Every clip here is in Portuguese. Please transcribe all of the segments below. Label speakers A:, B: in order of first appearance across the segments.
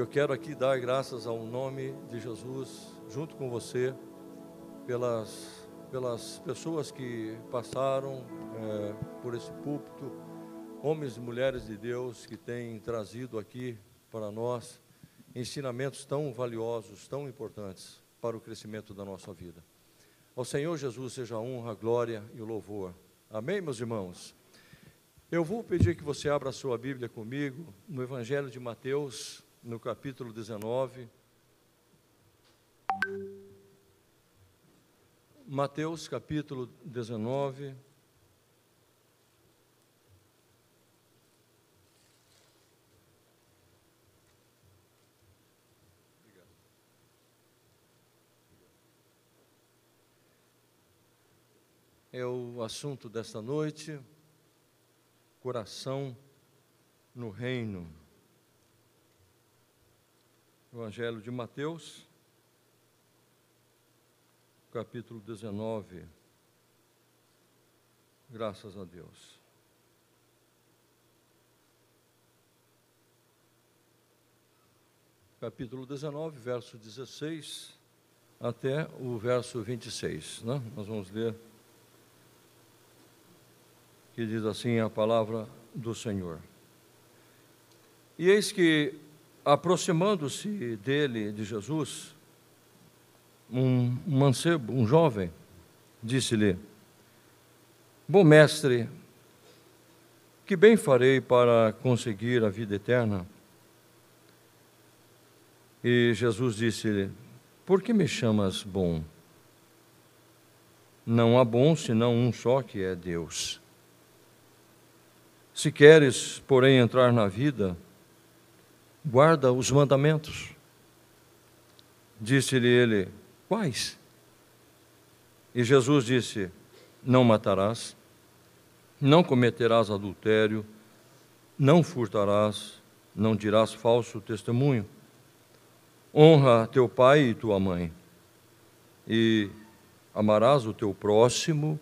A: Eu quero aqui dar graças ao nome de Jesus, junto com você, pelas, pelas pessoas que passaram é, por esse púlpito, homens e mulheres de Deus que têm trazido aqui para nós ensinamentos tão valiosos, tão importantes para o crescimento da nossa vida. Ao Senhor Jesus seja a honra, a glória e o louvor. Amém, meus irmãos? Eu vou pedir que você abra a sua Bíblia comigo no Evangelho de Mateus, no capítulo 19. Mateus, capítulo 19. É o assunto desta noite coração no reino. Evangelho de Mateus, capítulo 19. Graças a Deus. Capítulo 19, verso 16 até o verso 26. Né? Nós vamos ler que diz assim a palavra do Senhor. E eis que, aproximando-se dele, de Jesus, um mancebo, um jovem, disse-lhe: Bom mestre, que bem farei para conseguir a vida eterna? E Jesus disse-lhe: Por que me chamas bom? Não há bom senão um só que é Deus. Se queres, porém, entrar na vida, guarda os mandamentos. Disse-lhe ele: Quais? E Jesus disse: Não matarás, não cometerás adultério, não furtarás, não dirás falso testemunho. Honra teu pai e tua mãe, e amarás o teu próximo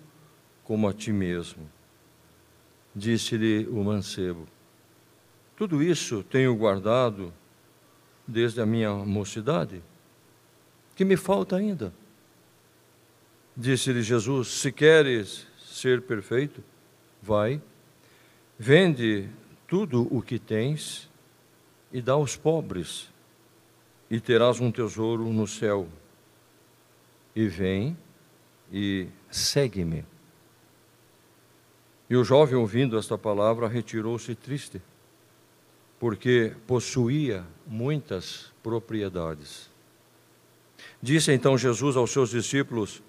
A: como a ti mesmo disse-lhe o mancebo: Tudo isso tenho guardado desde a minha mocidade. Que me falta ainda? Disse-lhe Jesus: Se queres ser perfeito, vai, vende tudo o que tens e dá aos pobres, e terás um tesouro no céu. E vem e segue-me. E o jovem, ouvindo esta palavra, retirou-se triste, porque possuía muitas propriedades. Disse então Jesus aos seus discípulos: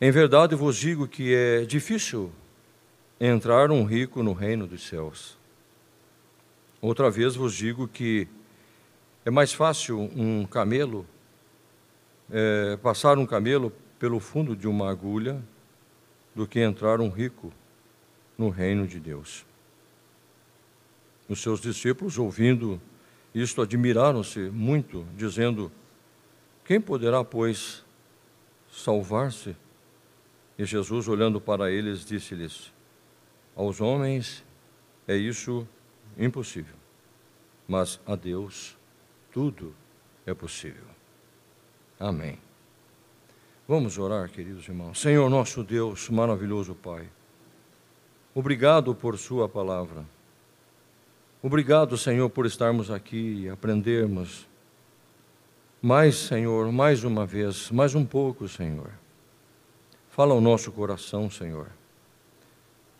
A: Em verdade vos digo que é difícil entrar um rico no reino dos céus. Outra vez vos digo que é mais fácil um camelo, é, passar um camelo pelo fundo de uma agulha, do que entrar um rico no reino de Deus. Os seus discípulos, ouvindo isto, admiraram-se muito, dizendo: Quem poderá, pois, salvar-se? E Jesus, olhando para eles, disse-lhes: Aos homens é isso impossível, mas a Deus tudo é possível. Amém. Vamos orar, queridos irmãos. Senhor nosso Deus, maravilhoso Pai. Obrigado por Sua palavra. Obrigado, Senhor, por estarmos aqui e aprendermos. Mais, Senhor, mais uma vez, mais um pouco, Senhor. Fala ao nosso coração, Senhor.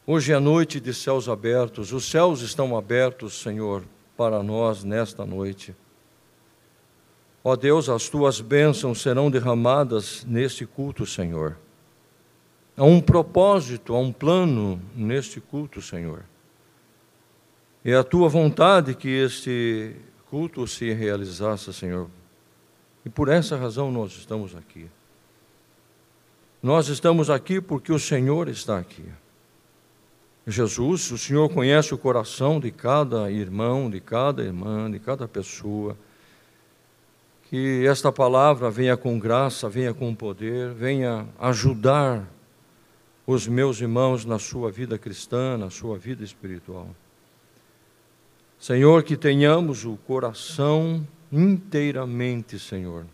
A: Hoje é noite de céus abertos, os céus estão abertos, Senhor, para nós nesta noite. Ó Deus, as tuas bênçãos serão derramadas neste culto, Senhor. Há um propósito, há um plano neste culto, Senhor. É a tua vontade que este culto se realizasse, Senhor. E por essa razão nós estamos aqui. Nós estamos aqui porque o Senhor está aqui. Jesus, o Senhor conhece o coração de cada irmão, de cada irmã, de cada pessoa. Que esta palavra venha com graça, venha com poder, venha ajudar os meus irmãos na sua vida cristã, na sua vida espiritual. Senhor, que tenhamos o coração inteiramente, Senhor,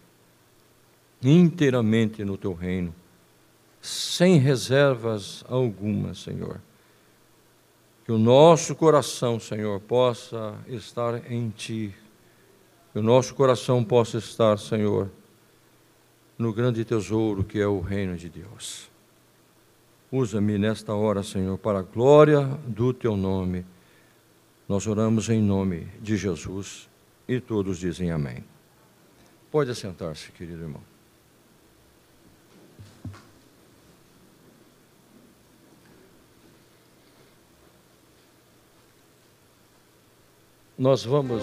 A: inteiramente no teu reino, sem reservas alguma, Senhor. Que o nosso coração, Senhor, possa estar em ti, que o nosso coração possa estar, Senhor, no grande tesouro que é o reino de Deus. Usa-me nesta hora, Senhor, para a glória do teu nome. Nós oramos em nome de Jesus e todos dizem amém. Pode assentar-se, querido irmão. Nós vamos.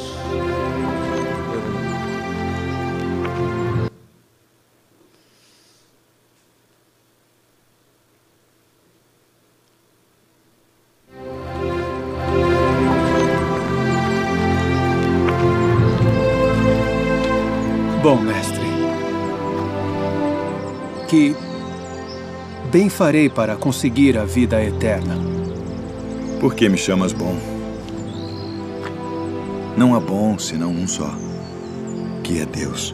B: Bem farei para conseguir a vida eterna.
C: Por que me chamas bom? Não há bom senão um só, que é Deus.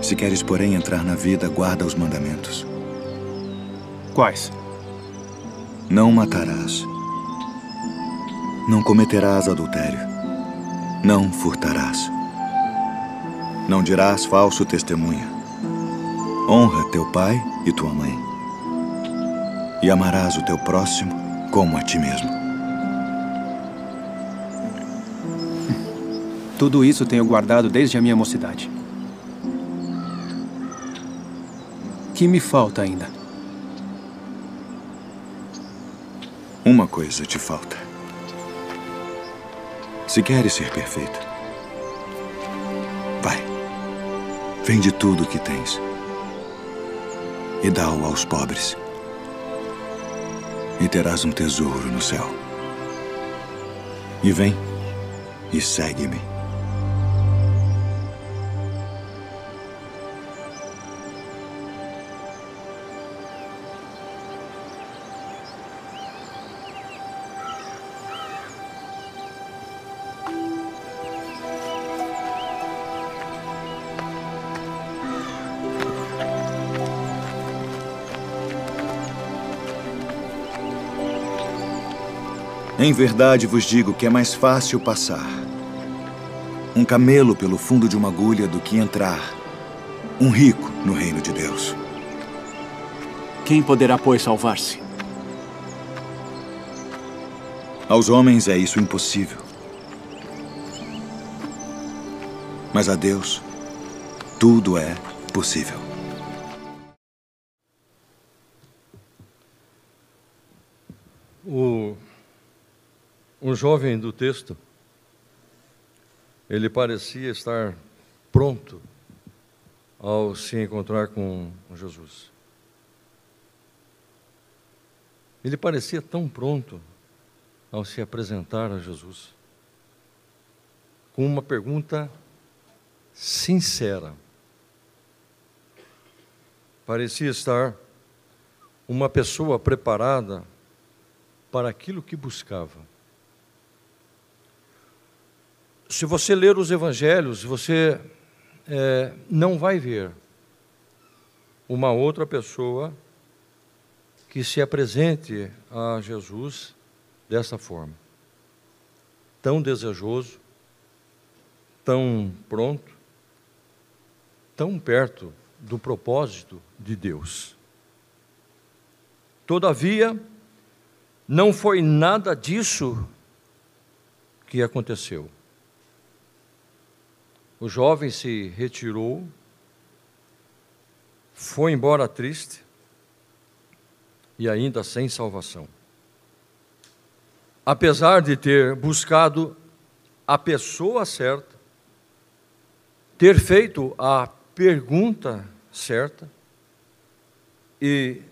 C: Se queres, porém, entrar na vida, guarda os mandamentos.
B: Quais?
C: Não matarás. Não cometerás adultério. Não furtarás. Não dirás falso testemunho. Honra teu pai e tua mãe. E amarás o teu próximo como a ti mesmo.
B: Tudo isso tenho guardado desde a minha mocidade. Que me falta ainda?
C: Uma coisa te falta. Se queres ser perfeito, Vende tudo o que tens e dá-o aos pobres, e terás um tesouro no céu. E vem e segue-me. Em verdade vos digo que é mais fácil passar um camelo pelo fundo de uma agulha do que entrar um rico no reino de Deus.
B: Quem poderá, pois, salvar-se?
C: Aos homens é isso impossível. Mas a Deus, tudo é possível.
A: Jovem do texto, ele parecia estar pronto ao se encontrar com Jesus. Ele parecia tão pronto ao se apresentar a Jesus, com uma pergunta sincera. Parecia estar uma pessoa preparada para aquilo que buscava se você ler os evangelhos, você é, não vai ver uma outra pessoa que se apresente a Jesus dessa forma, tão desejoso, tão pronto, tão perto do propósito de Deus. Todavia, não foi nada disso que aconteceu. O jovem se retirou, foi embora triste e ainda sem salvação. Apesar de ter buscado a pessoa certa, ter feito a pergunta certa e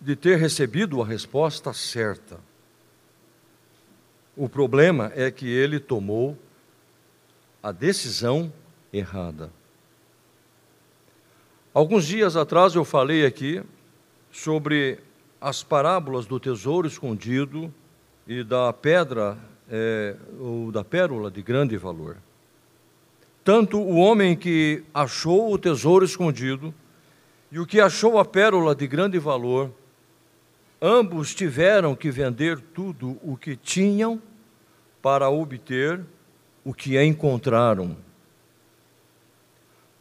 A: de ter recebido a resposta certa. O problema é que ele tomou a decisão errada. Alguns dias atrás eu falei aqui sobre as parábolas do tesouro escondido e da pedra é, ou da pérola de grande valor. Tanto o homem que achou o tesouro escondido e o que achou a pérola de grande valor, ambos tiveram que vender tudo o que tinham para obter o que encontraram.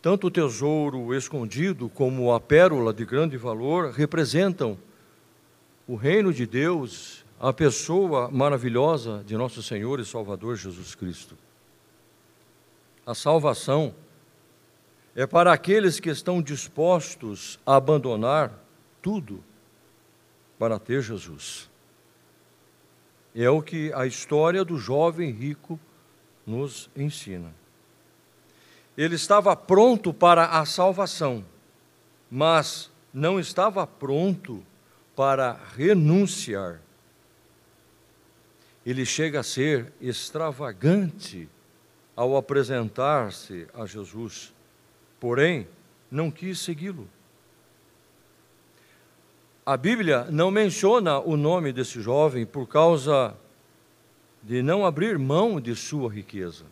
A: Tanto o tesouro escondido como a pérola de grande valor representam o reino de Deus, a pessoa maravilhosa de nosso Senhor e Salvador Jesus Cristo. A salvação é para aqueles que estão dispostos a abandonar tudo para ter Jesus. É o que a história do jovem rico nos ensina. Ele estava pronto para a salvação, mas não estava pronto para renunciar. Ele chega a ser extravagante ao apresentar-se a Jesus, porém, não quis segui-lo. A Bíblia não menciona o nome desse jovem por causa de não abrir mão de sua riqueza.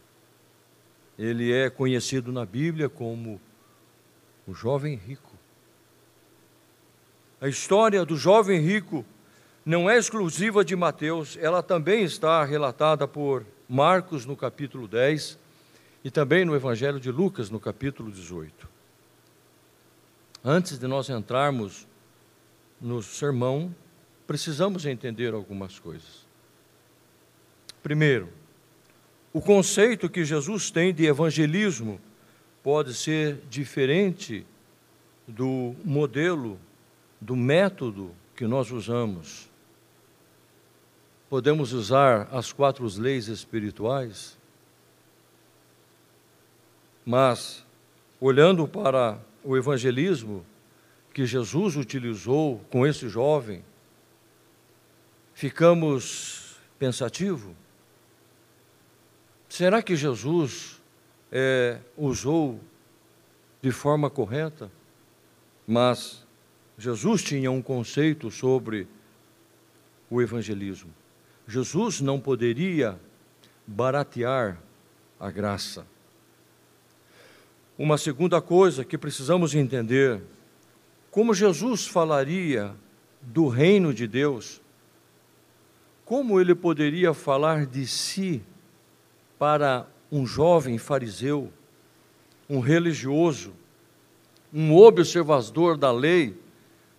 A: Ele é conhecido na Bíblia como o jovem rico. A história do jovem rico não é exclusiva de Mateus, ela também está relatada por Marcos no capítulo 10 e também no Evangelho de Lucas no capítulo 18. Antes de nós entrarmos no sermão, precisamos entender algumas coisas. Primeiro, o conceito que Jesus tem de evangelismo pode ser diferente do modelo, do método que nós usamos. Podemos usar as quatro leis espirituais, mas, olhando para o evangelismo, que Jesus utilizou com esse jovem, ficamos pensativos. Será que Jesus é, usou de forma correta? Mas Jesus tinha um conceito sobre o evangelismo. Jesus não poderia baratear a graça. Uma segunda coisa que precisamos entender como Jesus falaria do reino de Deus? Como ele poderia falar de si para um jovem fariseu, um religioso, um observador da lei,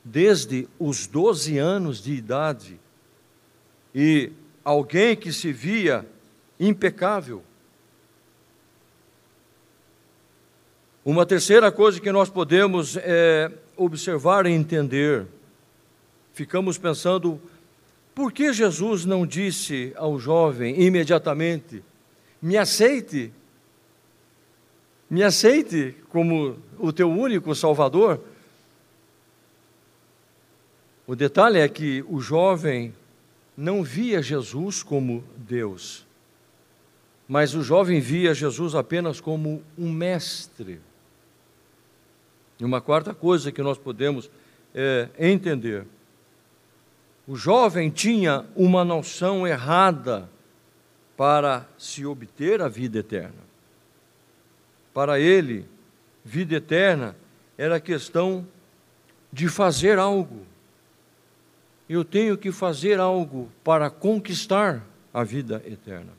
A: desde os 12 anos de idade, e alguém que se via impecável? Uma terceira coisa que nós podemos é, observar e entender, ficamos pensando, por que Jesus não disse ao jovem imediatamente: me aceite, me aceite como o teu único Salvador? O detalhe é que o jovem não via Jesus como Deus, mas o jovem via Jesus apenas como um mestre. E uma quarta coisa que nós podemos é, entender: o jovem tinha uma noção errada para se obter a vida eterna. Para ele, vida eterna era questão de fazer algo. Eu tenho que fazer algo para conquistar a vida eterna.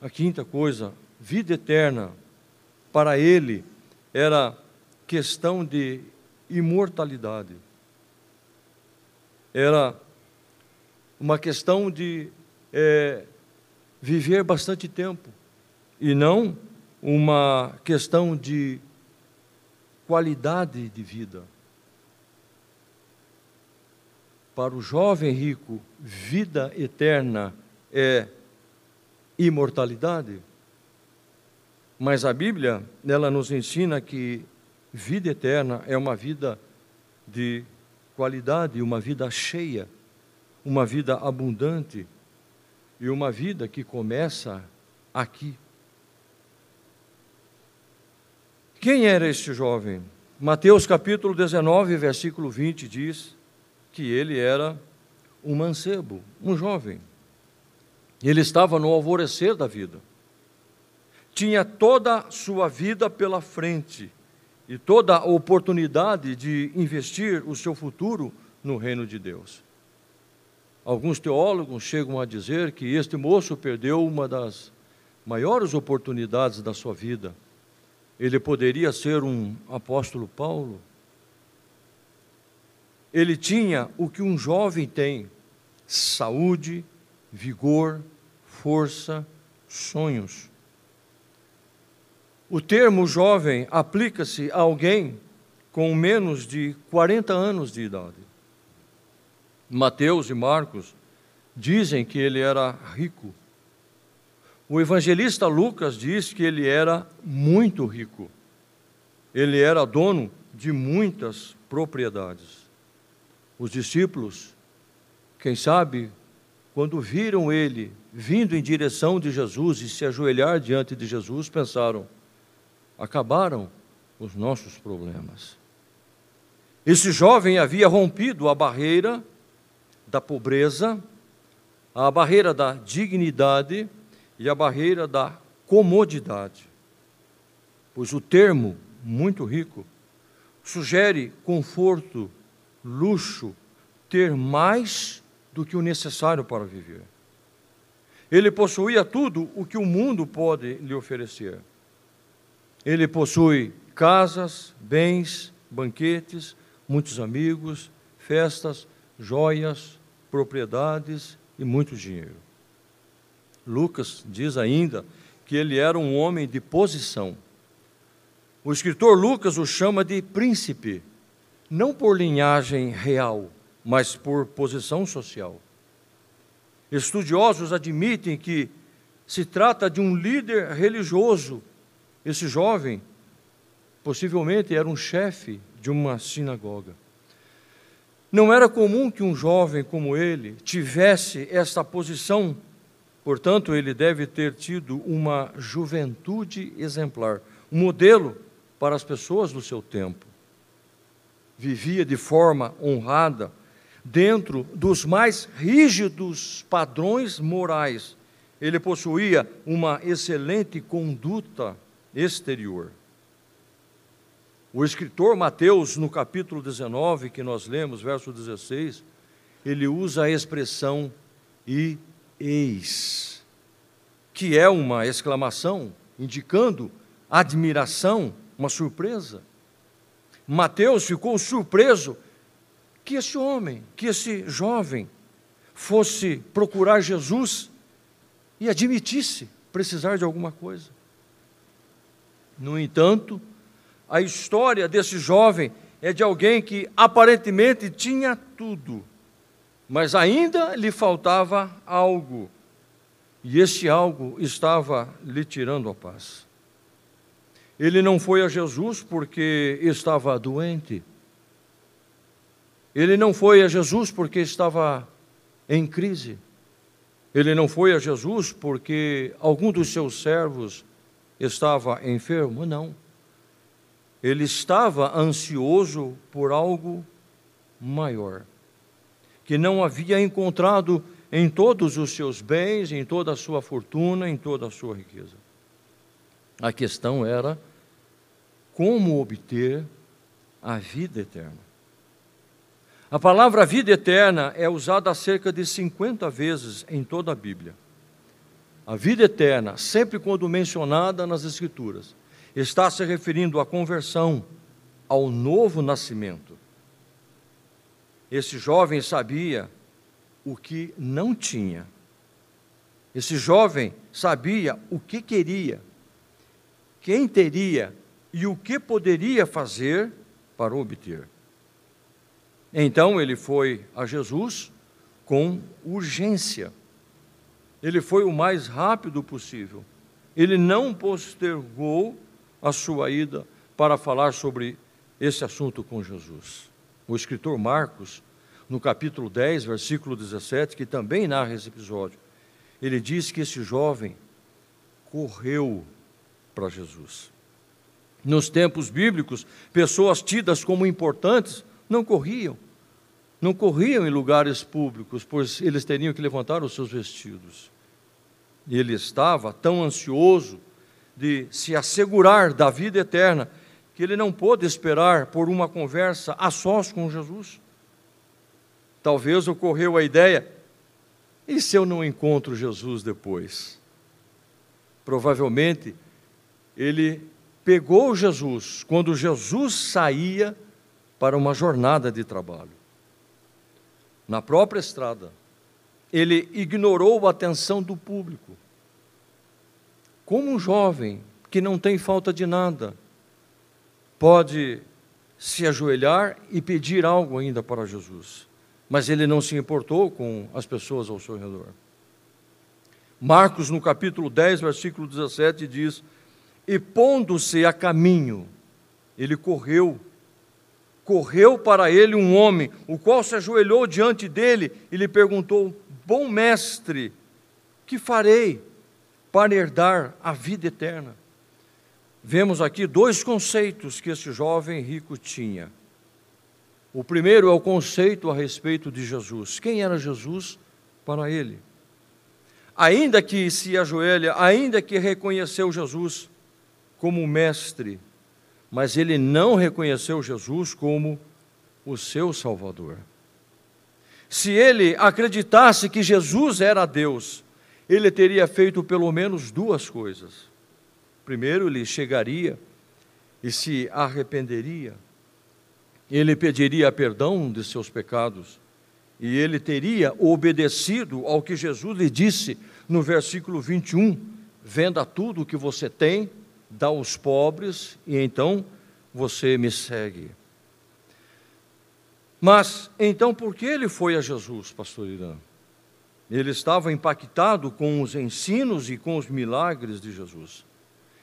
A: A quinta coisa, vida eterna, para ele era questão de imortalidade. Era uma questão de é, viver bastante tempo e não uma questão de qualidade de vida. Para o jovem rico, vida eterna é imortalidade. Mas a Bíblia, ela nos ensina que vida eterna é uma vida de qualidade, uma vida cheia, uma vida abundante e uma vida que começa aqui. Quem era este jovem? Mateus capítulo 19, versículo 20 diz que ele era um mancebo, um jovem. Ele estava no alvorecer da vida. Tinha toda a sua vida pela frente e toda a oportunidade de investir o seu futuro no reino de Deus. Alguns teólogos chegam a dizer que este moço perdeu uma das maiores oportunidades da sua vida. Ele poderia ser um apóstolo Paulo. Ele tinha o que um jovem tem: saúde, vigor, força, sonhos. O termo jovem aplica-se a alguém com menos de 40 anos de idade. Mateus e Marcos dizem que ele era rico. O evangelista Lucas diz que ele era muito rico. Ele era dono de muitas propriedades. Os discípulos, quem sabe, quando viram ele vindo em direção de Jesus e se ajoelhar diante de Jesus, pensaram: acabaram os nossos problemas. Esse jovem havia rompido a barreira da pobreza, a barreira da dignidade e a barreira da comodidade. Pois o termo muito rico sugere conforto, luxo, ter mais do que o necessário para viver. Ele possuía tudo o que o mundo pode lhe oferecer. Ele possui casas, bens, banquetes, muitos amigos, festas, joias, propriedades e muito dinheiro. Lucas diz ainda que ele era um homem de posição. O escritor Lucas o chama de príncipe, não por linhagem real, mas por posição social. Estudiosos admitem que se trata de um líder religioso. Esse jovem possivelmente era um chefe de uma sinagoga. Não era comum que um jovem como ele tivesse esta posição, portanto, ele deve ter tido uma juventude exemplar, um modelo para as pessoas do seu tempo. Vivia de forma honrada, dentro dos mais rígidos padrões morais. Ele possuía uma excelente conduta exterior. O escritor Mateus, no capítulo 19, que nós lemos, verso 16, ele usa a expressão e eis, que é uma exclamação indicando admiração, uma surpresa. Mateus ficou surpreso que esse homem, que esse jovem, fosse procurar Jesus e admitisse precisar de alguma coisa. No entanto, a história desse jovem é de alguém que aparentemente tinha tudo, mas ainda lhe faltava algo, e esse algo estava lhe tirando a paz. Ele não foi a Jesus porque estava doente. Ele não foi a Jesus porque estava em crise. Ele não foi a Jesus porque algum dos seus servos estava enfermo, não ele estava ansioso por algo maior, que não havia encontrado em todos os seus bens, em toda a sua fortuna, em toda a sua riqueza. A questão era como obter a vida eterna. A palavra vida eterna é usada cerca de 50 vezes em toda a Bíblia. A vida eterna, sempre quando mencionada nas Escrituras, está se referindo à conversão, ao novo nascimento. Esse jovem sabia o que não tinha. Esse jovem sabia o que queria, quem teria e o que poderia fazer para obter. Então ele foi a Jesus com urgência. Ele foi o mais rápido possível. Ele não postergou a sua ida para falar sobre esse assunto com Jesus. O escritor Marcos, no capítulo 10, versículo 17, que também narra esse episódio, ele diz que esse jovem correu para Jesus. Nos tempos bíblicos, pessoas tidas como importantes não corriam, não corriam em lugares públicos, pois eles teriam que levantar os seus vestidos. E ele estava tão ansioso de se assegurar da vida eterna que ele não pôde esperar por uma conversa a sós com Jesus. Talvez ocorreu a ideia: e se eu não encontro Jesus depois? Provavelmente ele pegou Jesus quando Jesus saía para uma jornada de trabalho. Na própria estrada, ele ignorou a atenção do público. Como um jovem que não tem falta de nada, pode se ajoelhar e pedir algo ainda para Jesus. Mas ele não se importou com as pessoas ao seu redor. Marcos, no capítulo 10, versículo 17, diz: E pondo-se a caminho, ele correu. Correu para ele um homem, o qual se ajoelhou diante dele e lhe perguntou: Bom mestre, que farei para herdar a vida eterna? vemos aqui dois conceitos que esse jovem rico tinha. O primeiro é o conceito a respeito de Jesus. Quem era Jesus para ele? Ainda que se ajoelha, ainda que reconheceu Jesus como mestre, mas ele não reconheceu Jesus como o seu Salvador. Se ele acreditasse que Jesus era Deus, ele teria feito pelo menos duas coisas. Primeiro, ele chegaria e se arrependeria, ele pediria perdão de seus pecados e ele teria obedecido ao que Jesus lhe disse no versículo 21: Venda tudo o que você tem, dá aos pobres e então você me segue. Mas então por que ele foi a Jesus, pastor Irã? Ele estava impactado com os ensinos e com os milagres de Jesus.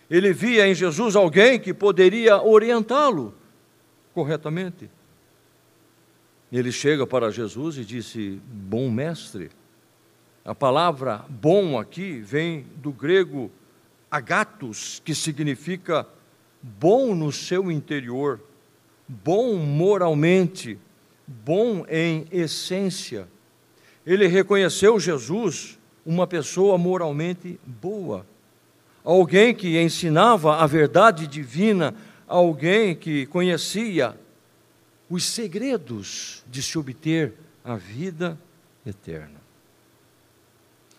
A: Ele via em Jesus alguém que poderia orientá-lo corretamente. Ele chega para Jesus e disse: Bom mestre. A palavra bom aqui vem do grego agatos, que significa bom no seu interior, bom moralmente, bom em essência. Ele reconheceu Jesus uma pessoa moralmente boa alguém que ensinava a verdade divina, alguém que conhecia os segredos de se obter a vida eterna.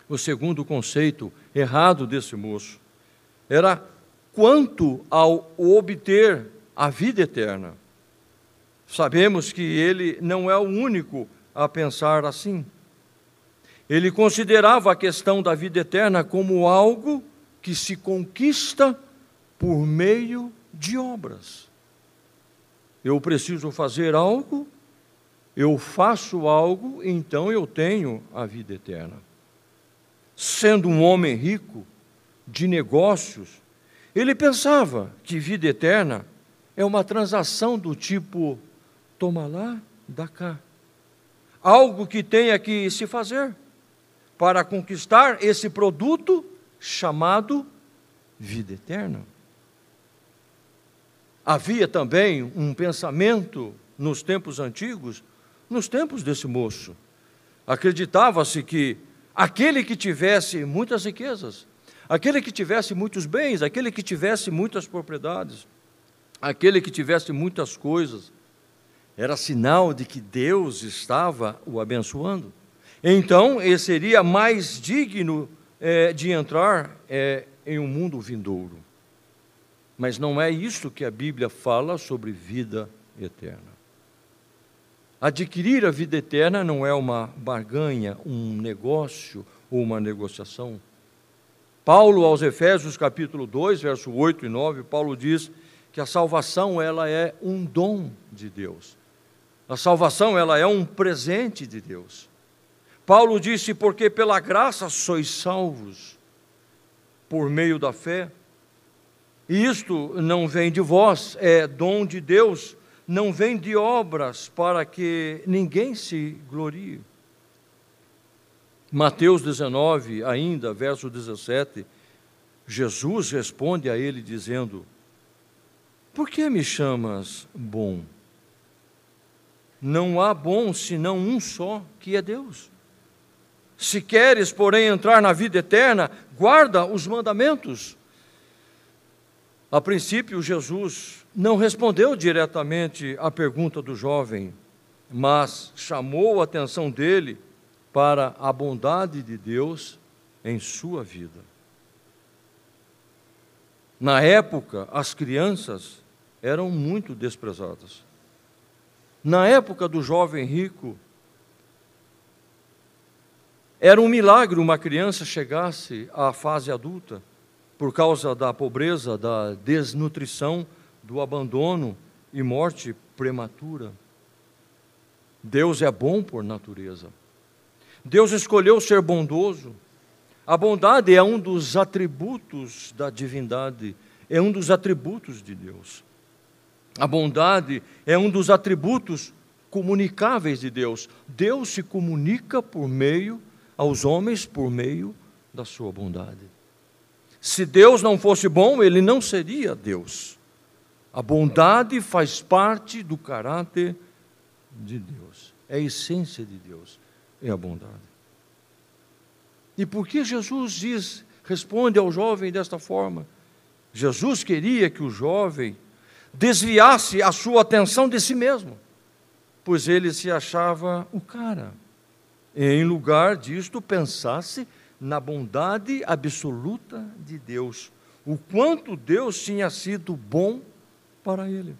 A: O segundo conceito errado desse moço era quanto ao obter a vida eterna. Sabemos que ele não é o único a pensar assim. Ele considerava a questão da vida eterna como algo que se conquista por meio de obras. Eu preciso fazer algo, eu faço algo, então eu tenho a vida eterna. Sendo um homem rico, de negócios, ele pensava que vida eterna é uma transação do tipo toma lá, dá cá. Algo que tenha que se fazer para conquistar esse produto chamado vida eterna. Havia também um pensamento nos tempos antigos, nos tempos desse moço. Acreditava-se que aquele que tivesse muitas riquezas, aquele que tivesse muitos bens, aquele que tivesse muitas propriedades, aquele que tivesse muitas coisas, era sinal de que Deus estava o abençoando. Então, ele seria mais digno é, de entrar é, em um mundo vindouro. Mas não é isso que a Bíblia fala sobre vida eterna. Adquirir a vida eterna não é uma barganha, um negócio ou uma negociação. Paulo aos Efésios capítulo 2, verso 8 e 9, Paulo diz que a salvação ela é um dom de Deus. A salvação ela é um presente de Deus. Paulo disse: Porque pela graça sois salvos, por meio da fé. Isto não vem de vós, é dom de Deus, não vem de obras, para que ninguém se glorie. Mateus 19, ainda, verso 17, Jesus responde a ele dizendo: Por que me chamas bom? não há bom senão um só, que é Deus. Se queres, porém, entrar na vida eterna, guarda os mandamentos. A princípio, Jesus não respondeu diretamente à pergunta do jovem, mas chamou a atenção dele para a bondade de Deus em sua vida. Na época, as crianças eram muito desprezadas. Na época do jovem rico, era um milagre uma criança chegasse à fase adulta por causa da pobreza, da desnutrição, do abandono e morte prematura. Deus é bom por natureza. Deus escolheu ser bondoso. A bondade é um dos atributos da divindade, é um dos atributos de Deus. A bondade é um dos atributos comunicáveis de Deus. Deus se comunica por meio aos homens por meio da sua bondade. Se Deus não fosse bom, ele não seria Deus. A bondade faz parte do caráter de Deus. É a essência de Deus, é a bondade. E por que Jesus diz, responde ao jovem desta forma? Jesus queria que o jovem desviasse a sua atenção de si mesmo, pois ele se achava o cara. E, em lugar disto, pensasse na bondade absoluta de Deus, o quanto Deus tinha sido bom para ele.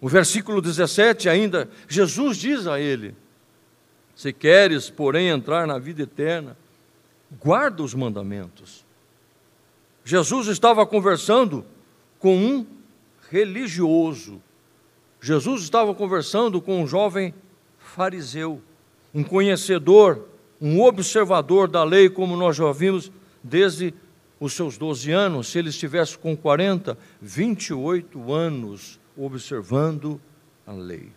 A: O versículo 17 ainda, Jesus diz a ele: se queres, porém, entrar na vida eterna, guarda os mandamentos. Jesus estava conversando com um religioso. Jesus estava conversando com um jovem fariseu, um conhecedor, um observador da lei, como nós já vimos desde os seus 12 anos. Se ele estivesse com 40, 28 anos observando a lei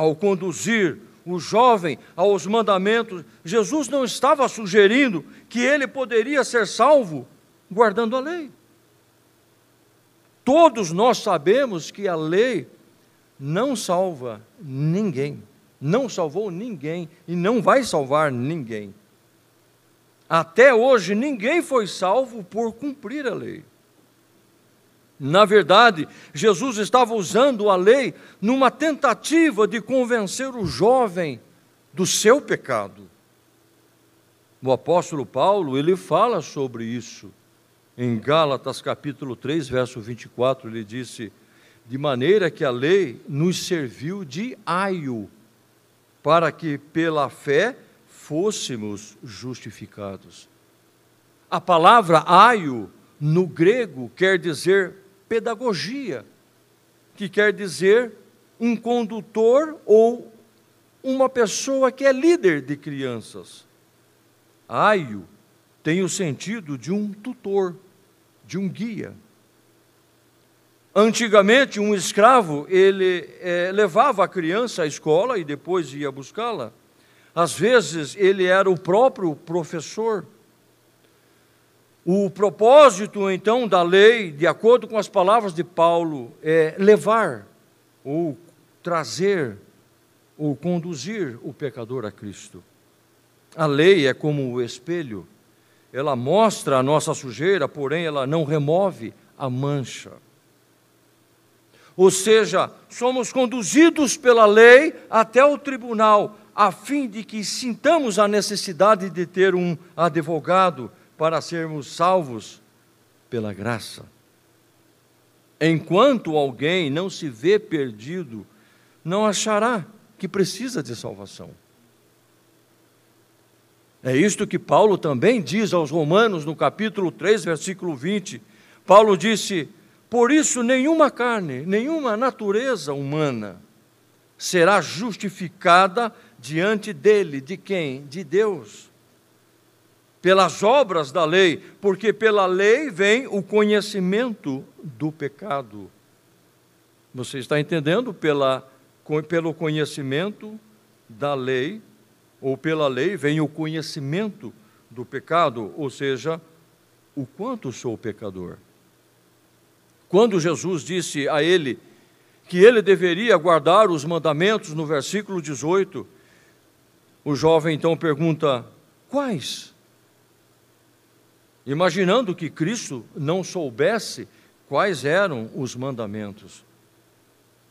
A: ao conduzir o jovem aos mandamentos, Jesus não estava sugerindo que ele poderia ser salvo guardando a lei. Todos nós sabemos que a lei não salva ninguém, não salvou ninguém e não vai salvar ninguém. Até hoje, ninguém foi salvo por cumprir a lei. Na verdade, Jesus estava usando a lei numa tentativa de convencer o jovem do seu pecado. O apóstolo Paulo, ele fala sobre isso. Em Gálatas capítulo 3, verso 24, ele disse: "De maneira que a lei nos serviu de aio, para que pela fé fôssemos justificados." A palavra aio no grego quer dizer pedagogia, que quer dizer um condutor ou uma pessoa que é líder de crianças. Aio tem o sentido de um tutor, de um guia. Antigamente, um escravo, ele é, levava a criança à escola e depois ia buscá-la. Às vezes, ele era o próprio professor. O propósito, então, da lei, de acordo com as palavras de Paulo, é levar ou trazer ou conduzir o pecador a Cristo. A lei é como o espelho, ela mostra a nossa sujeira, porém ela não remove a mancha. Ou seja, somos conduzidos pela lei até o tribunal, a fim de que sintamos a necessidade de ter um advogado para sermos salvos pela graça. Enquanto alguém não se vê perdido, não achará que precisa de salvação. É isto que Paulo também diz aos Romanos no capítulo 3, versículo 20. Paulo disse: Por isso, nenhuma carne, nenhuma natureza humana será justificada diante dele. De quem? De Deus pelas obras da lei, porque pela lei vem o conhecimento do pecado. Você está entendendo? Pela, pelo conhecimento da lei, ou pela lei, vem o conhecimento do pecado, ou seja, o quanto sou pecador. Quando Jesus disse a ele que ele deveria guardar os mandamentos no versículo 18, o jovem então pergunta: quais? Imaginando que Cristo não soubesse quais eram os mandamentos.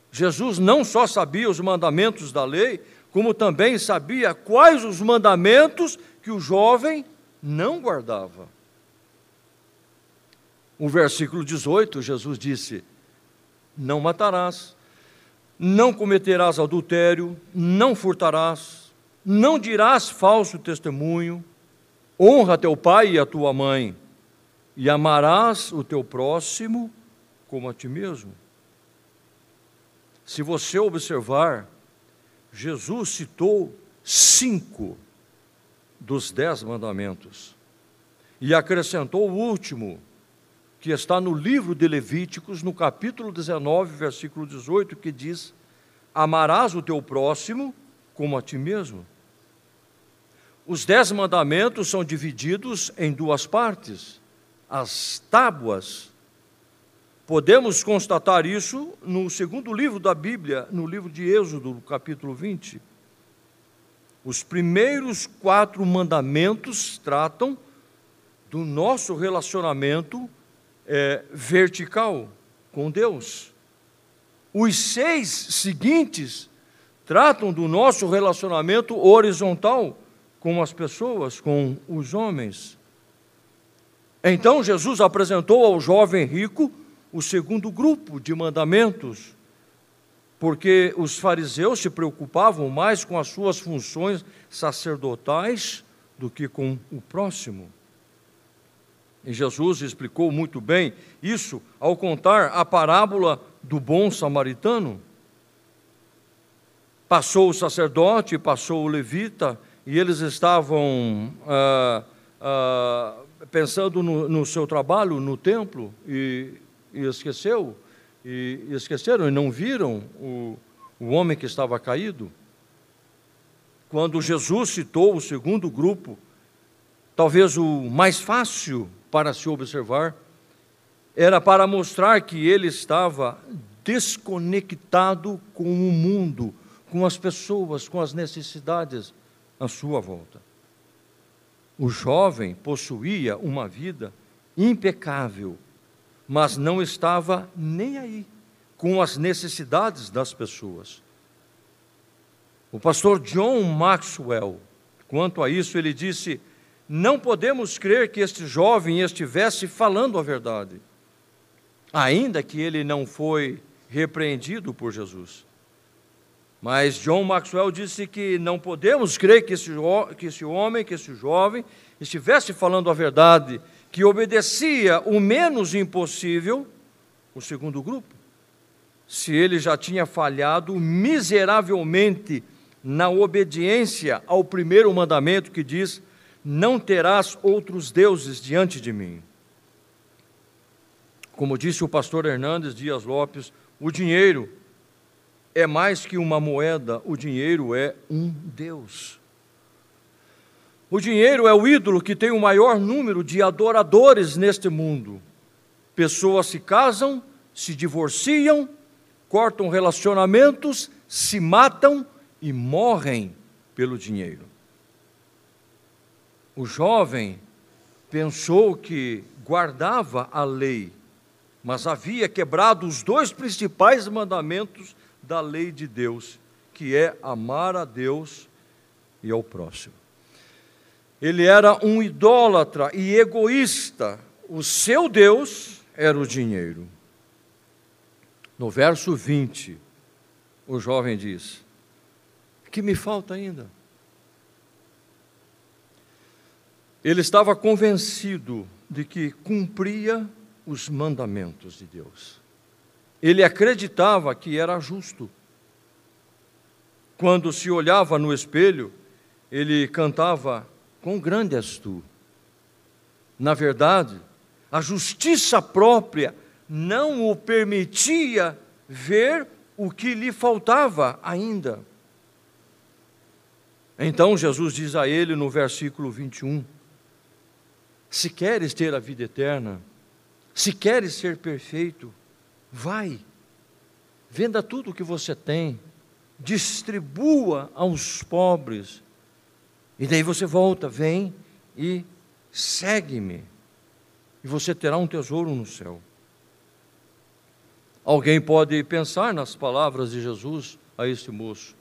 A: Jesus não só sabia os mandamentos da lei, como também sabia quais os mandamentos que o jovem não guardava. O versículo 18, Jesus disse: Não matarás, não cometerás adultério, não furtarás, não dirás falso testemunho, honra teu pai e a tua mãe, e amarás o teu próximo como a ti mesmo. Se você observar, Jesus citou cinco dos dez mandamentos e acrescentou o último, que está no livro de Levíticos, no capítulo 19, versículo 18, que diz: Amarás o teu próximo como a ti mesmo. Os dez mandamentos são divididos em duas partes. As tábuas. Podemos constatar isso no segundo livro da Bíblia, no livro de Êxodo, capítulo 20. Os primeiros quatro mandamentos tratam do nosso relacionamento é, vertical com Deus. Os seis seguintes tratam do nosso relacionamento horizontal com as pessoas, com os homens. Então Jesus apresentou ao jovem rico o segundo grupo de mandamentos, porque os fariseus se preocupavam mais com as suas funções sacerdotais do que com o próximo. E Jesus explicou muito bem isso ao contar a parábola do bom samaritano. Passou o sacerdote, passou o levita, e eles estavam ah, ah, pensando no, no, seu trabalho no templo e, e esqueceu, e, e, esqueceram e não viram o, o homem que estava caído. Quando Jesus citou o segundo grupo, talvez o mais fácil para se observar, era para mostrar que ele estava desconectado com o mundo, com as pessoas, com as necessidades à sua volta. O jovem possuía uma vida impecável, mas não estava nem aí com as necessidades das pessoas. O pastor John Maxwell, quanto a isso, ele disse: não podemos crer que este jovem estivesse falando a verdade, ainda que ele não foi repreendido por Jesus. Mas John Maxwell disse que não podemos crer que esse, que esse homem, que esse jovem, estivesse falando a verdade, que obedecia o menos impossível, o segundo grupo, se ele já tinha falhado miseravelmente na obediência ao primeiro mandamento que diz: não terás outros deuses diante de mim. Como disse o pastor Hernandes Dias Lopes, o dinheiro é mais que uma moeda, o dinheiro é um Deus. O dinheiro é o ídolo que tem o maior número de adoradores neste mundo. Pessoas se casam, se divorciam, cortam relacionamentos, se matam e morrem pelo dinheiro. O jovem pensou que guardava a lei, mas havia quebrado os dois principais mandamentos da lei de Deus, que é amar a Deus e ao próximo. Ele era um idólatra e egoísta. O seu Deus era o dinheiro. No verso 20, o jovem diz: Que me falta ainda? Ele estava convencido de que cumpria os mandamentos de Deus. Ele acreditava que era justo. Quando se olhava no espelho, ele cantava: Com grande és tu. Na verdade, a justiça própria não o permitia ver o que lhe faltava ainda. Então Jesus diz a ele no versículo 21: se queres ter a vida eterna, se queres ser perfeito, vai, Venda tudo o que você tem, distribua aos pobres. E daí você volta, vem e segue-me. E você terá um tesouro no céu. Alguém pode pensar nas palavras de Jesus a este moço.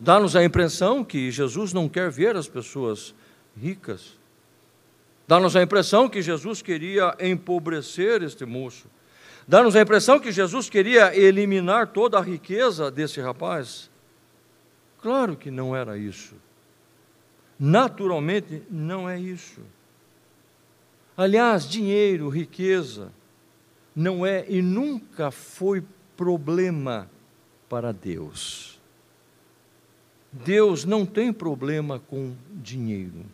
A: Dá-nos a impressão que Jesus não quer ver as pessoas ricas. Dá-nos a impressão que Jesus queria empobrecer este moço. Dá-nos a impressão que Jesus queria eliminar toda a riqueza desse rapaz. Claro que não era isso. Naturalmente, não é isso. Aliás, dinheiro, riqueza, não é e nunca foi problema para Deus. Deus não tem problema com dinheiro.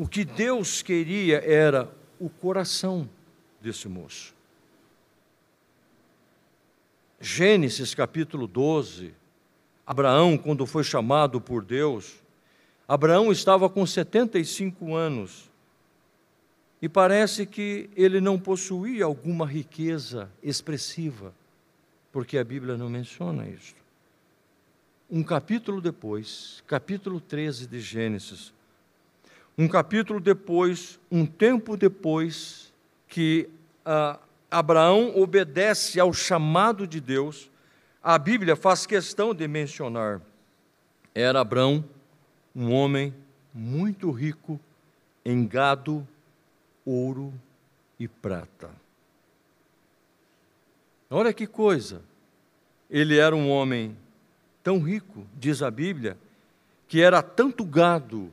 A: O que Deus queria era o coração desse moço. Gênesis capítulo 12, Abraão, quando foi chamado por Deus, Abraão estava com 75 anos e parece que ele não possuía alguma riqueza expressiva, porque a Bíblia não menciona isso. Um capítulo depois, capítulo 13 de Gênesis, um capítulo depois, um tempo depois que ah, Abraão obedece ao chamado de Deus, a Bíblia faz questão de mencionar. Era Abraão um homem muito rico em gado, ouro e prata. Olha que coisa! Ele era um homem tão rico, diz a Bíblia, que era tanto gado,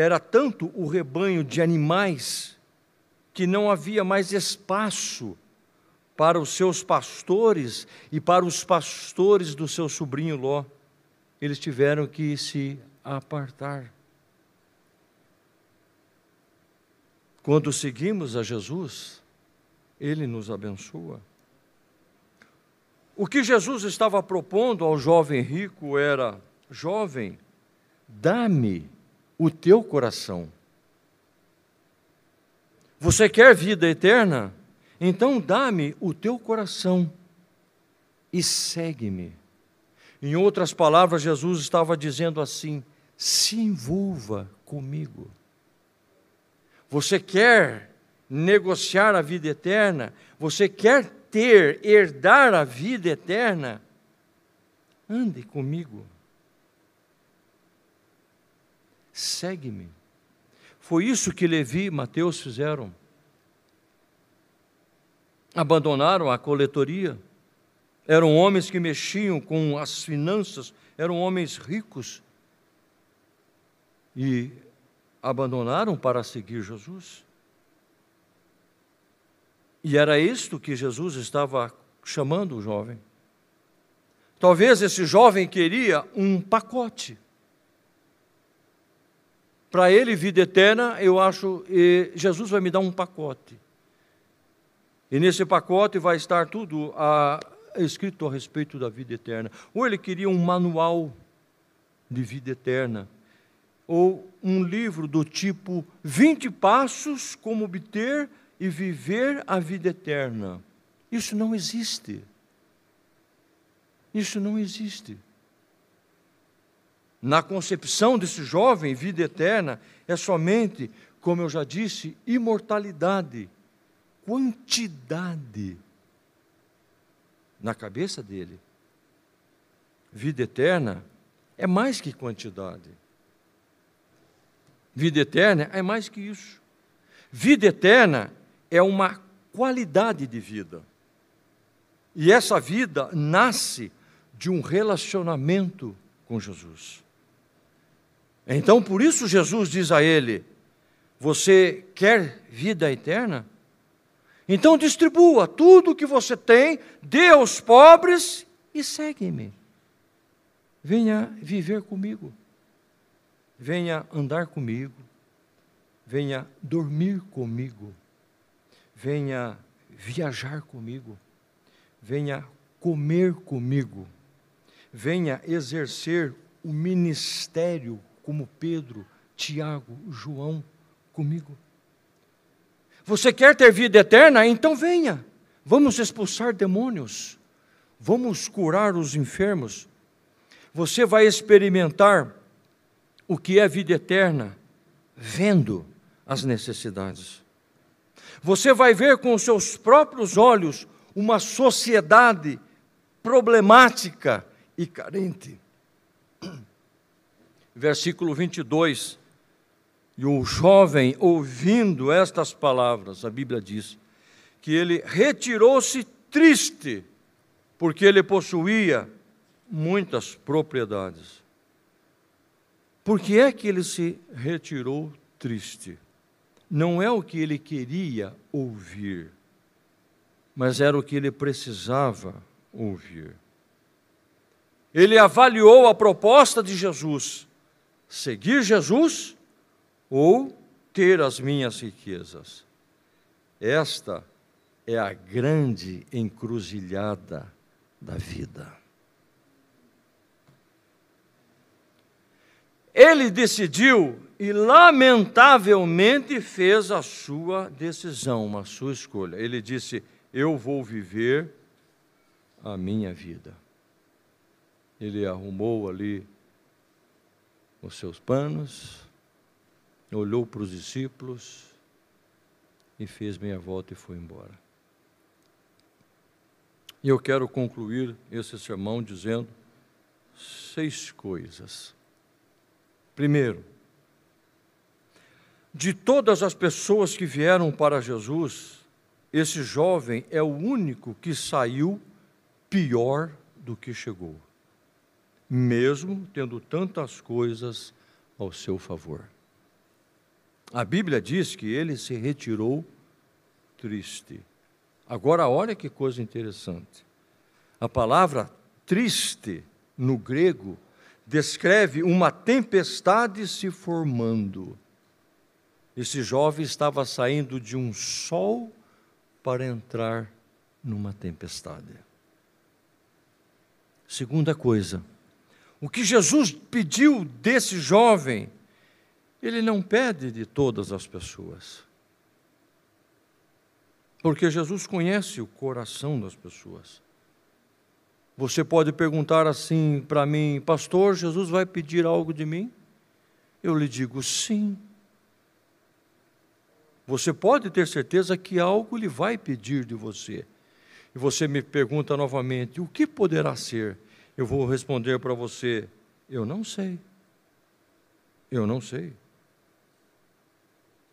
A: era tanto o rebanho de animais, que não havia mais espaço para os seus pastores e para os pastores do seu sobrinho Ló. Eles tiveram que se apartar. Quando seguimos a Jesus, Ele nos abençoa. O que Jesus estava propondo ao jovem rico era: jovem, dá-me o teu coração. Você quer vida eterna? Então dá-me o teu coração e segue-me. Em outras palavras, Jesus estava dizendo assim: se envolva comigo. Você quer negociar a vida eterna? Você quer ter, herdar a vida eterna? Ande comigo. Segue-me. Foi isso que Levi e Mateus fizeram. Abandonaram a coletoria. Eram homens que mexiam com as finanças, eram homens ricos. E abandonaram para seguir Jesus. E era isto que Jesus estava chamando o jovem. Talvez esse jovem queria um pacote. Para ele, vida eterna, eu acho, Jesus vai me dar um pacote. E nesse pacote vai estar tudo a, escrito a respeito da vida eterna. Ou ele queria um manual de vida eterna ou um livro do tipo 20 passos como obter e viver a vida eterna. Isso não existe. Isso não existe. Na concepção desse jovem, vida eterna é somente, como eu já disse, imortalidade, quantidade. Na cabeça dele, vida eterna é mais que quantidade. Vida eterna é mais que isso. Vida eterna é uma qualidade de vida. E essa vida nasce de um relacionamento com Jesus. Então, por isso, Jesus diz a ele: Você quer vida eterna? Então, distribua tudo o que você tem, dê aos pobres e segue-me. Venha viver comigo. Venha andar comigo, venha dormir comigo, venha viajar comigo, venha comer comigo, venha exercer o ministério como Pedro, Tiago, João comigo. Você quer ter vida eterna? Então venha. Vamos expulsar demônios. vamos curar os enfermos. Você vai experimentar o que é vida eterna, vendo as necessidades. Você vai ver com os seus próprios olhos uma sociedade problemática e carente. Versículo 22. E o jovem, ouvindo estas palavras, a Bíblia diz, que ele retirou-se triste, porque ele possuía muitas propriedades. Por que é que ele se retirou triste? Não é o que ele queria ouvir, mas era o que ele precisava ouvir. Ele avaliou a proposta de Jesus: seguir Jesus ou ter as minhas riquezas. Esta é a grande encruzilhada da vida. Ele decidiu e, lamentavelmente, fez a sua decisão, a sua escolha. Ele disse: Eu vou viver a minha vida. Ele arrumou ali os seus panos, olhou para os discípulos e fez meia volta e foi embora. E eu quero concluir esse sermão dizendo seis coisas. Primeiro, de todas as pessoas que vieram para Jesus, esse jovem é o único que saiu pior do que chegou, mesmo tendo tantas coisas ao seu favor. A Bíblia diz que ele se retirou triste. Agora, olha que coisa interessante. A palavra triste no grego descreve uma tempestade se formando. Esse jovem estava saindo de um sol para entrar numa tempestade. Segunda coisa, o que Jesus pediu desse jovem ele não pede de todas as pessoas. Porque Jesus conhece o coração das pessoas. Você pode perguntar assim para mim, pastor, Jesus vai pedir algo de mim? Eu lhe digo sim. Você pode ter certeza que algo ele vai pedir de você. E você me pergunta novamente, o que poderá ser? Eu vou responder para você, eu não sei. Eu não sei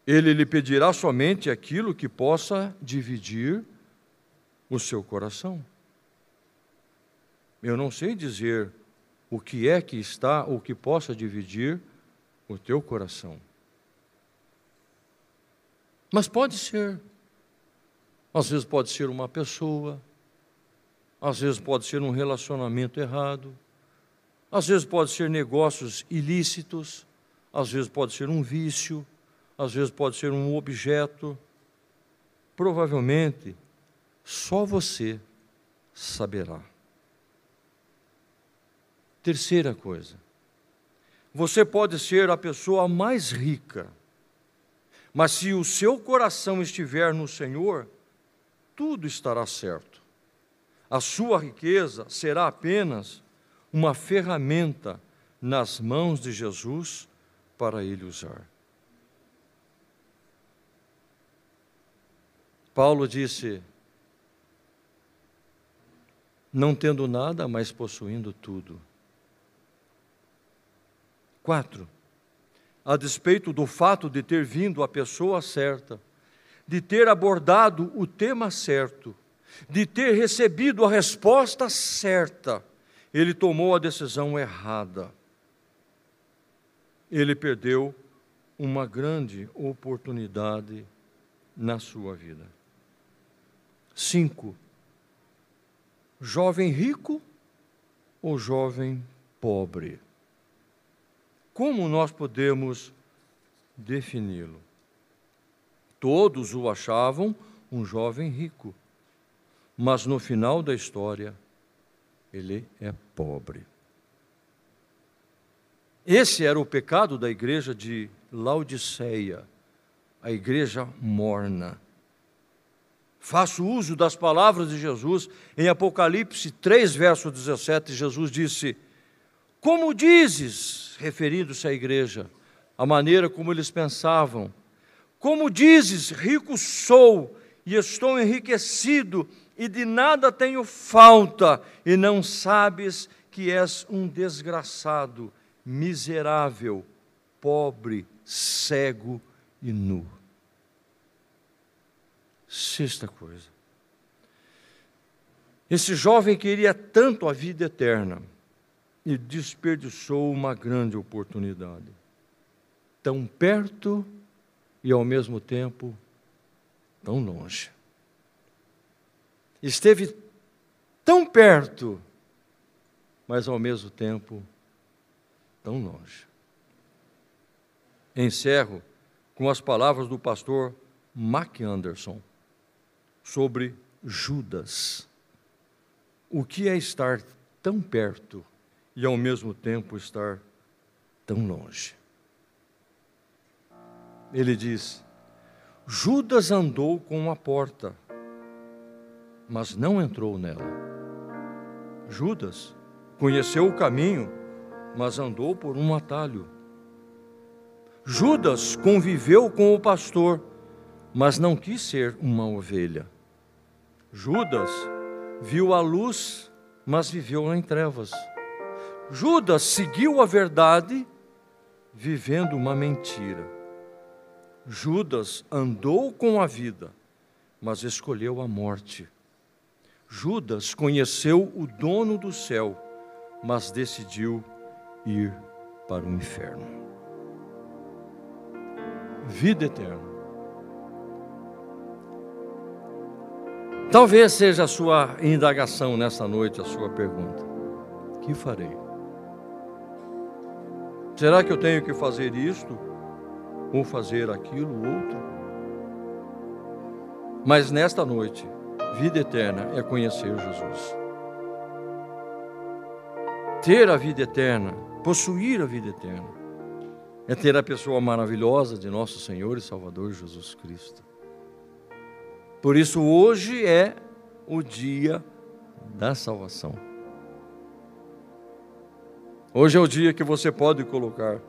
A: ele lhe pedirá somente aquilo que possa dividir o seu coração. Eu não sei dizer o que é que está ou que possa dividir o teu coração. Mas pode ser. Às vezes pode ser uma pessoa, às vezes pode ser um relacionamento errado, às vezes pode ser negócios ilícitos, às vezes pode ser um vício, às vezes pode ser um objeto. Provavelmente, só você saberá. Terceira coisa, você pode ser a pessoa mais rica, mas se o seu coração estiver no Senhor, tudo estará certo. A sua riqueza será apenas uma ferramenta nas mãos de Jesus para ele usar. Paulo disse: Não tendo nada, mas possuindo tudo. Quatro, a despeito do fato de ter vindo a pessoa certa, de ter abordado o tema certo, de ter recebido a resposta certa, ele tomou a decisão errada. Ele perdeu uma grande oportunidade na sua vida. Cinco, jovem rico ou jovem pobre? Como nós podemos defini-lo? Todos o achavam um jovem rico, mas no final da história, ele é pobre. Esse era o pecado da igreja de Laodiceia, a igreja morna Faço uso das palavras de Jesus. Em Apocalipse 3, verso 17, Jesus disse: Como dizes, referindo-se à igreja, a maneira como eles pensavam, como dizes, rico sou e estou enriquecido e de nada tenho falta, e não sabes que és um desgraçado, miserável, pobre, cego e nu. Sexta coisa. Esse jovem queria tanto a vida eterna e desperdiçou uma grande oportunidade. Tão perto e ao mesmo tempo tão longe. Esteve tão perto, mas ao mesmo tempo tão longe. Encerro com as palavras do pastor Mac Anderson sobre Judas. O que é estar tão perto e ao mesmo tempo estar tão longe? Ele diz: Judas andou com a porta, mas não entrou nela. Judas conheceu o caminho, mas andou por um atalho. Judas conviveu com o pastor, mas não quis ser uma ovelha. Judas viu a luz, mas viveu em trevas. Judas seguiu a verdade, vivendo uma mentira. Judas andou com a vida, mas escolheu a morte. Judas conheceu o dono do céu, mas decidiu ir para o inferno. Vida eterna. Talvez seja a sua indagação nessa noite, a sua pergunta: que farei? Será que eu tenho que fazer isto ou fazer aquilo outro? Mas nesta noite, vida eterna é conhecer Jesus. Ter a vida eterna, possuir a vida eterna, é ter a pessoa maravilhosa de nosso Senhor e Salvador Jesus Cristo. Por isso, hoje é o dia da salvação. Hoje é o dia que você pode colocar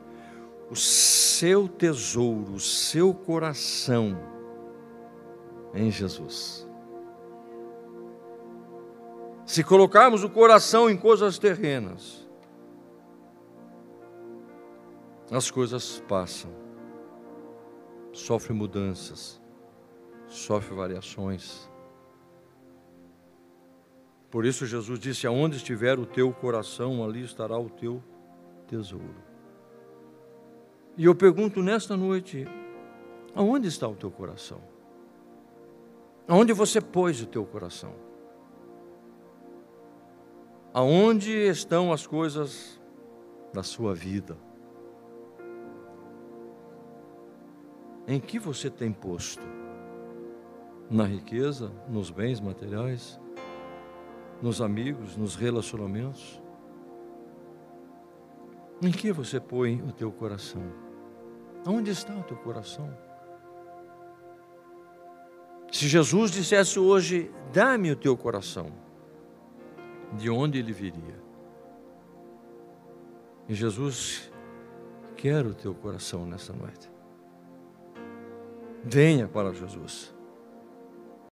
A: o seu tesouro, o seu coração em Jesus. Se colocarmos o coração em coisas terrenas, as coisas passam, sofrem mudanças sofre variações. Por isso Jesus disse: Aonde estiver o teu coração, ali estará o teu tesouro. E eu pergunto nesta noite: aonde está o teu coração? Aonde você pôs o teu coração? Aonde estão as coisas da sua vida? Em que você tem posto? na riqueza, nos bens materiais, nos amigos, nos relacionamentos? Em que você põe o teu coração? Onde está o teu coração? Se Jesus dissesse hoje, dá-me o teu coração, de onde ele viria? E Jesus quer o teu coração nessa noite. Venha para Jesus.